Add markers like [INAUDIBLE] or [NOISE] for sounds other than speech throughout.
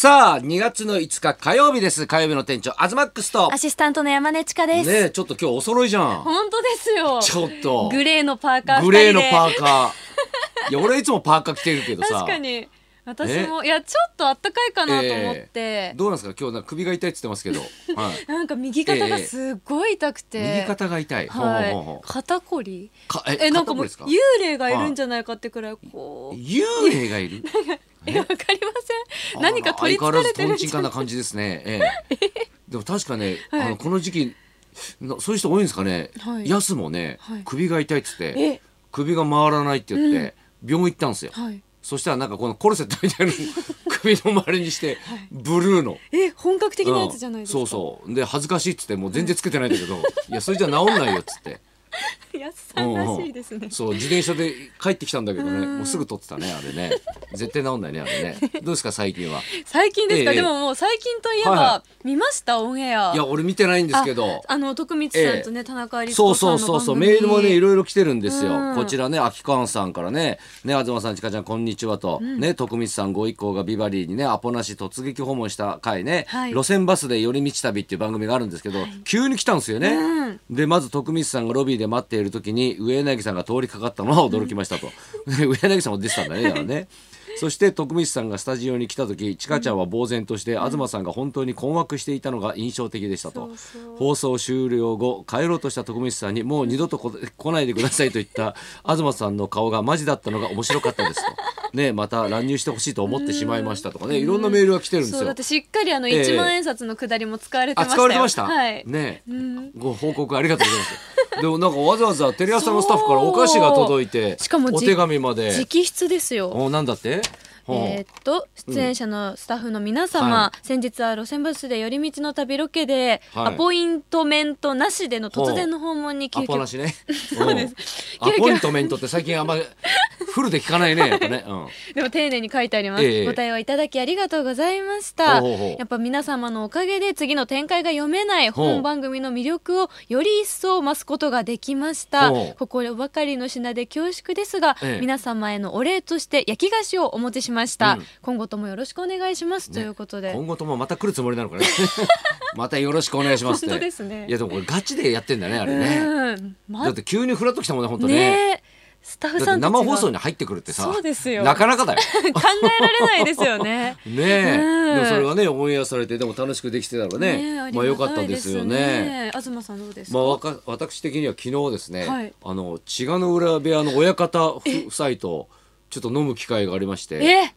さあ2月の5日火曜日です。火曜日の店長アズマックスと。アシスタントの山根千佳です。ねえちょっと今日お揃いじゃん。本当ですよ。ちょっと。グレーのパーカーグレーのー。パーカー。いや俺いつもパーカー着てるけどさ。確かに。私もいやちょっとあったかいかなと思って、えーどうなんですか？今日なんか首が痛いって言ってますけど、[LAUGHS] はい、なんか右肩がすごい痛くて、右肩が痛い、はい。肩こり？かええなんかもう幽霊がいるんじゃないかってくらいこう。幽霊がいる？[LAUGHS] えわかりません。何か取り憑かれてるんんじゃな感じですね、ええ。[LAUGHS] でも確かね、はい。あのこの時期なそういう人多いんですかね、はい。ヤスもね、はい。首が痛いっつってえ。首が回らないって言って、病院行ったんですよ、はい。そしたらなんかこのコルセットみたいなの [LAUGHS] 首の周りにして、ブルーの。え本格的なやつじゃないですか、うん。そうそう。で恥ずかしいっつってもう全然つけてないんだけど、[LAUGHS] いやそれじゃ治んないよっつってやすさんらしいですね、そう自転車で帰ってきたんだけどね。もうすぐ撮ってたねあれね。絶対治んないねあれね。[LAUGHS] どうですか最近は？最近ですか、ええ。でももう最近といえば、はいは見ましたオンエア。いや俺見てないんですけど。ああの徳光さんとね、田中律そうそうそうそう。メールもねいろいろ来てるんですよ、うん。こちらね秋川さんからね。ね東さんちかちゃんこんにちはと、ね徳光さんご一行がビバリーにねアポなし突撃訪問した回ね、はい。路線バスで寄り道旅っていう番組があるんですけど、急に来たんですよね、うん。でまず徳光さんがロビーで待っている時に上柳さんが通りかかったのは驚きましたと、で [LAUGHS] 上柳さんも出てたんだねだからね。[LAUGHS] そして徳光さんがスタジオに来た時ちかちゃんは呆然として、東さんが本当に困惑していたのが印象的でしたと。放送終了後帰ろうとした徳光さんにもう二度とこ来ないでくださいと言った東さんの顔がマジだったのが面白かったですと。[LAUGHS] ねまた乱入してほしいと思ってしまいましたとかね。いろんなメールが来てるんですよ。だってしっかりあのええ。1万円札のくだりも使われてあましたよ。使われてました、はい、ねん。ご報告ありがとうございますでもなんかわざわざテレ朝のスタッフからお菓子が届いてしかもじお手紙まで。直筆ですよ。おなんだって？えーっと出演者のスタッフの皆様、は先日は路線バスで寄り道の旅ロケで、はい。アポイントメントなしでの突然の訪問に急遽ね。[LAUGHS] そうです。う。んアポイントメントって最近あんまフルで聞かないねね、うん。でも丁寧に書いてあります、ええ。ご対応いただきありがとうございました。やっぱ皆様のおかげで次の展開が読めない本番組の魅力をより一層増すことができました。ほう。心ばかりの品で恐縮ですが、ええ。皆様へのお礼として焼き菓子をお持ちしました、うん。今後ともよろしくお願いします、ということで。今後ともまた来るつもりなのかね。[LAUGHS] またよろしくお願いしますって。本当ですね。いやでもこれガチでやってんだねあれね。うん。まだって急にフラッと来たもんね本当ね。ね。えスタッフさん生放送に入ってくるってさ。そうですよ。なかなかだよ。考えられないですよね。[LAUGHS] ねえ、うん。でもそれがねオンエアされてでも楽しくできてたらねえまあ良かったですよね。東さんどうですか、まあわか私的には昨日ですね、はい。あの千賀の浦部屋の親方夫妻とちょっと飲む機会がありましてえ？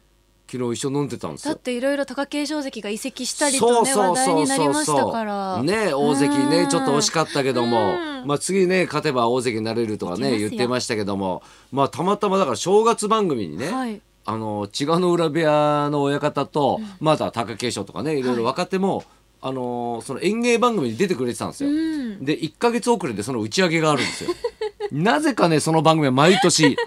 昨日一緒に飲んでたんですよ。だっ。ていろいろ貴景勝関が移籍したりとね話題になりましたから。ね大関ねうん。ちょっと惜しかったけどもうん。まあ次ね勝てば大関になれるとかねいけますよ。言ってましたけどもまあたまたまだから正月番組にね、はい。あの千賀の浦部屋の親方と、また貴景勝とかねい。ろいろ若手も、あのその演芸番組に出てくれてたんですよ。うん。で1か月遅れでその打ち上げがあるんですよ。[LAUGHS] なぜかねその番組は毎年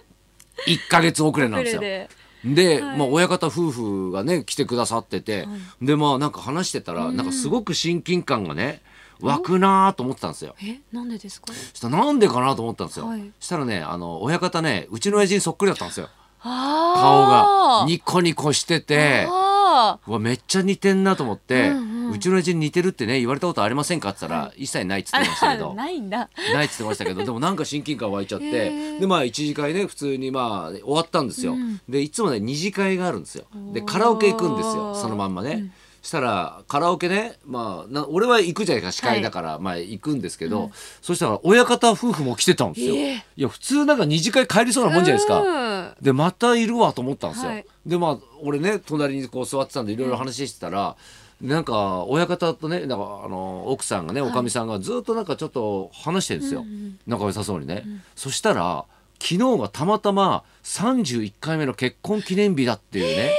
1か月遅れなんですよ。で、はい。まあ、親方夫婦がね来てくださってて、でまあなんか話してたら、なんかすごく親近感がね湧くなーと思ってたんですよ。でえ？なんでですか？そしたらなんでかなと思ったんですよ。はい。そしたらねあの親方ねうちの親父にそっくりだったんですよ。顔が。ニコニコしてて。わめっちゃ似てんなと思って、ううん。うんちの親父に似てるってね言われたことありませんかって言ったら、一切ないっつってましたけど。ー [LAUGHS] ないんだ。ないっつってましたけどでもなんか親近感湧いちゃってでまあ一次会ね普通にまあ終わったんですよ、うん。でいつもね二次会があるんですよ。でカラオケ行くんですよそのまんまね、したらカラオケねまあな俺は行くじゃないか司会だから、まあ行くんですけど、そしたら親方夫婦も来てたんですよ、ええ。いや普通なんか二次会帰りそうなもんじゃないですか、うん。でまたいるわと思ったんですよ、はい。でまあ俺ね隣にこう座ってたんでい。ろいろ話してたら、なんか親方とねなんかあの奥さんがねおかみさんがずっとなんかちょっと話してるんですよ、仲良さそうにね、そしたら昨日がたまたま31回目の結婚記念日だっていうね、で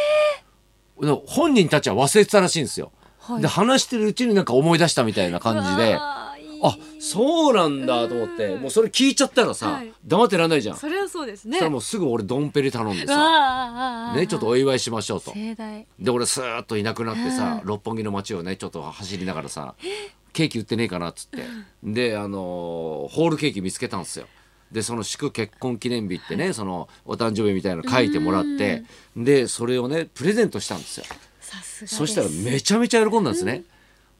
本人たちは忘れてたらしいんですよ、はい。で話してるうちになんか思い出したみたいな感じで。あそうなんだと思って。もうそれ聞いちゃったらさ、はい。黙ってらんないじゃん。それはそうですそね。したらもうすぐ俺ドンペリ頼んでうさねちょっとお祝いしましょうと。盛大。で俺スーッといなくなってさ、うん。六本木の街をねちょっと走りながらさケーキ売ってねえかなっつって。であのーホールケーキ見つけたんですよでその祝結婚記念日ってね、そのお誕生日みたいなの書いてもらってでそれをねプレゼントしたんですよ。そしたらめちゃめちゃ喜んだんですね。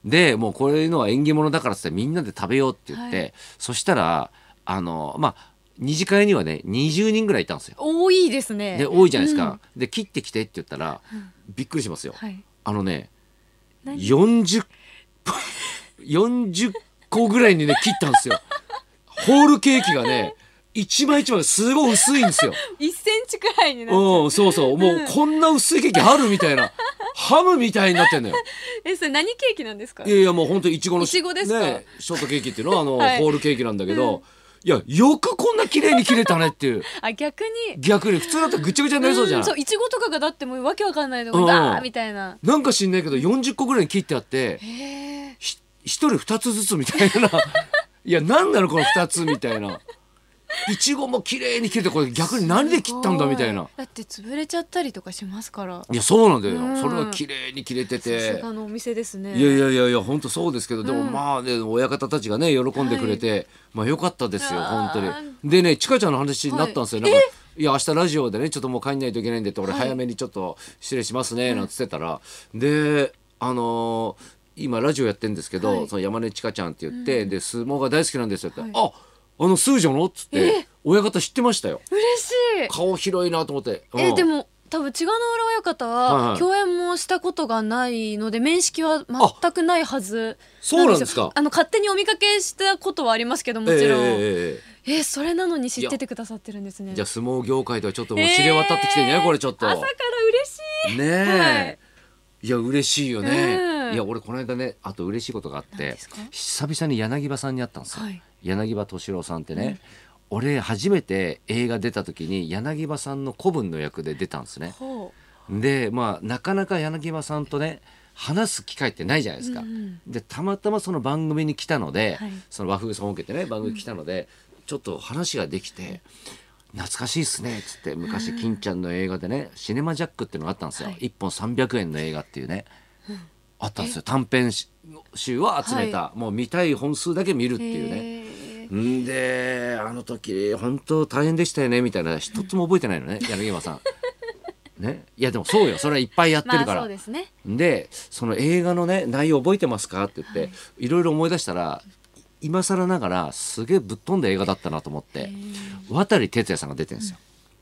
でもうこういうのは縁起物だからってみんなで食べようって言って、はい。そしたらあのまあ二次会にはね20人ぐらいいたんですよ。多いですね。で多いじゃないですか。で切ってきてって言ったら、びっくりしますよ。はい。あのね何？40 40個ぐらいにね切ったんですよ。ホールケーキがね一枚一枚すごい薄いんですよ。1センチくらいになっちゃう。うん、そうそう。もうこんな薄いケーキあるみたいな。ハムみたいになってんのよ。[LAUGHS] えそれ何ケーキなんですか？いやいやもう本当いちごのいちごですか？ね、ショートケーキっていうのはあの、はい。ホールケーキなんだけど、いやよくこんな綺麗に切れたねっていう。あ逆に。逆に普通だったらぐちゃぐちゃになりそうじゃん、んそういちごとかがだってもうわけわかんないのがうんダーみたいな。なんか知んないけど40個ぐらいに切ってあって一人二つずつみたいないや何なのこの二つみたいな。いちごも綺麗に切れてこれ逆に何で切ったんだみたいな。だって潰れちゃったりとかしますから。いやそうなんだよ、うん。それが綺麗に切れてさすてがのお店ですね。いやいやいやいや本当そうですけど、でもうん。まあね親方たちがね喜んでくれて、まあ良かったですよ本当に。でねちかちゃんの話になったんですよ、はい。なんかいや明日ラジオでねちょっともう帰んないといけないんでって俺はい。早めにちょっと失礼しますねなんつってたら、であのー今ラジオやってるんですけど、はい。その山根ちかちゃんって言って、で相撲が大好きなんですよって、はい。ああのスージョのっつって親方知ってましたよ。嬉しい。顔広いなと思って、うん。えでも多分千賀の浦親方は共演もしたことがないので面識は全くないはずそうなんですか。よあの勝手にお見かけしたことはありますけどもちろん、ええええええそれなのに知っててくださってるんですね。えじゃあ相撲業界とはちょっともう知れ渡ってきてんじゃない、これちょっと。朝から嬉しい。ねえ、はい。い、や嬉しいよね、うんい。や俺この間ねあと嬉しいことがあって久々に柳葉さんに会ったんですよ、はい。柳葉敏郎さんってね、俺初めて映画出た時に柳葉さんの子分の役で出たんですね。ほでまあなかなか柳葉さんとね話す機会ってないじゃないですか、うんうんでたまたまその番組に来たので、はい。その和風本家ってね番組に来たので、ちょっと話ができて「懐かしいっすね」っつって昔金ちゃんの映画でね「シネマジャック」っていうのがあったんですよ、はい。1本300円の映画っていうね、あったんですよ。短編集を集めた、もう見たい本数だけ見るっうていうね。んであの時本当大変でしたよねみたいな。一つも覚えてないのね柳葉さん。[LAUGHS] ね、いやでもそうよ。それはいっぱいやってるまあから、そうですね。でその映画のね内容覚えてますかって言って、い、ろいろ思い出したら今更ながらすげえぶっ飛んだ映画だったなと思って渡哲也さんが出てるんですよ。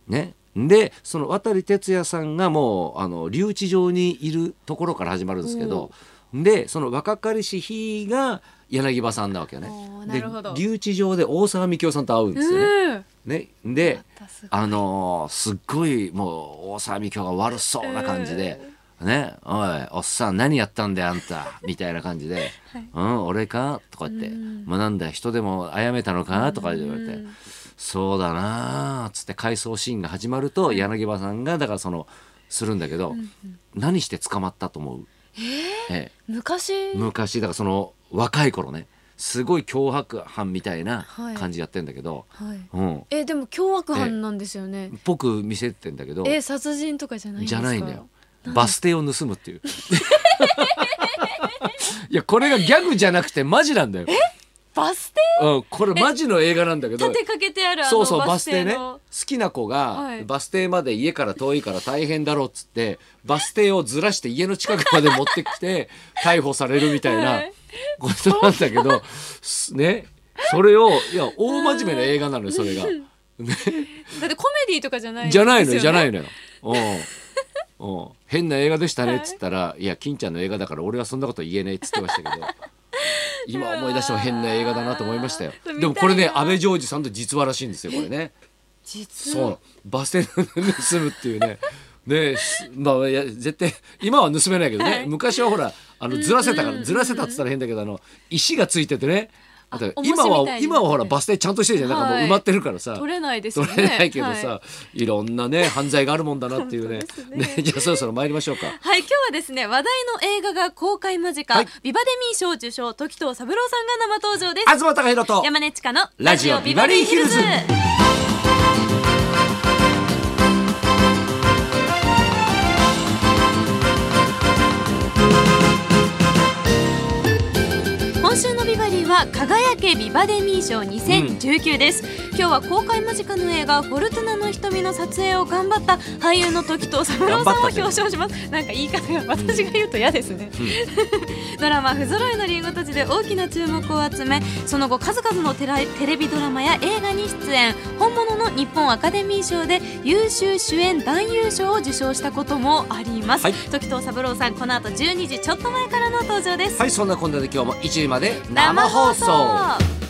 ね、でその渡哲也さんがもうあの留置場にいるところから始まるんですけどでその若かりし日が柳葉さんなわけよね。で留置場で大沢みきおさんと会うんですよね。うん。ね、であのーすっごいもう大沢みきおが悪そうな感じで「ねおいおっさん何やったんだよあんた」みたいな感じで「うん俺か?」とか言って「まあ、なんだよ人でも殺めたのか?」とか言われて「そうだな」っつって回想シーンが始まると柳葉さんがだからそのするんだけど何して捕まったと思う？ええ昔？昔だからその若い頃ねすごい脅迫犯みたいなはい。感じやってんだけど、はい。うん、えでも凶悪犯なんですよね。ぽく見せてんだけどえ殺人とかじゃないんですか？じゃないんだよ。バス停を盗むっていう。[LAUGHS] いやこれがギャグじゃなくてマジなんだよ、バス停？うん、これマジの映画なんだけど立てかけてあるそうそうババス停ね。好きな子がはい。バス停まで家から遠いから大変だろうっつってバス停をずらして家の近くまで持ってきて [LAUGHS] 逮捕されるみたいなはい。ことなんだけどす [LAUGHS] ね。それをいや大真面目な映画なのよそれが。[LAUGHS] ね。だってコメディとかじゃないじゃないのよじゃないののよ。うん。うん。変な映画でしたねっつったら「いや金ちゃんの映画だから俺はそんなこと言えねえ」っつってましたけど今思い出しても変な映画だなと思いましたよ。[LAUGHS] でもこれね見たいな阿部ジョージさんと実話らしいんですよこれね。実そう。バス停で盗むっていうね。[LAUGHS] ですまあいや絶対今は盗めないけどね、はい。昔はほらあのずらせたからずらせたっつったら変だけどあの石がついててね今は今はほらバス停ちゃんとしてるじゃん。なんかもうはい。埋まってるからさ、取れないですよね。取れないけどさ、、はい。ろんなね犯罪があるもんだなっていうね。[LAUGHS] ね。じゃあそろそろ参りましょうか。はい、今日はですね話題の映画が公開間近、はいビバデミー賞受賞時藤三郎さんが生登場です。東貴博と山根千佳のラジオビバリーヒルズ今週のビバリーは輝けビバデミー賞2019です、今日は公開間近の映画「フォルトナの瞳」の撮影を頑張った俳優の時藤三郎さんを表彰します、なんか言い方が私が言うと嫌ですね、[LAUGHS] ドラマ「不揃いのリンゴたち」で大きな注目を集めその後数々のテレビドラマや映画に出演。本物の日本アカデミー賞で優秀主演男優賞を受賞したこともあります、はい。時藤三郎さんこの後12時ちょっと前からの登場です、はいそんなこんなで今日も1時まで生放送。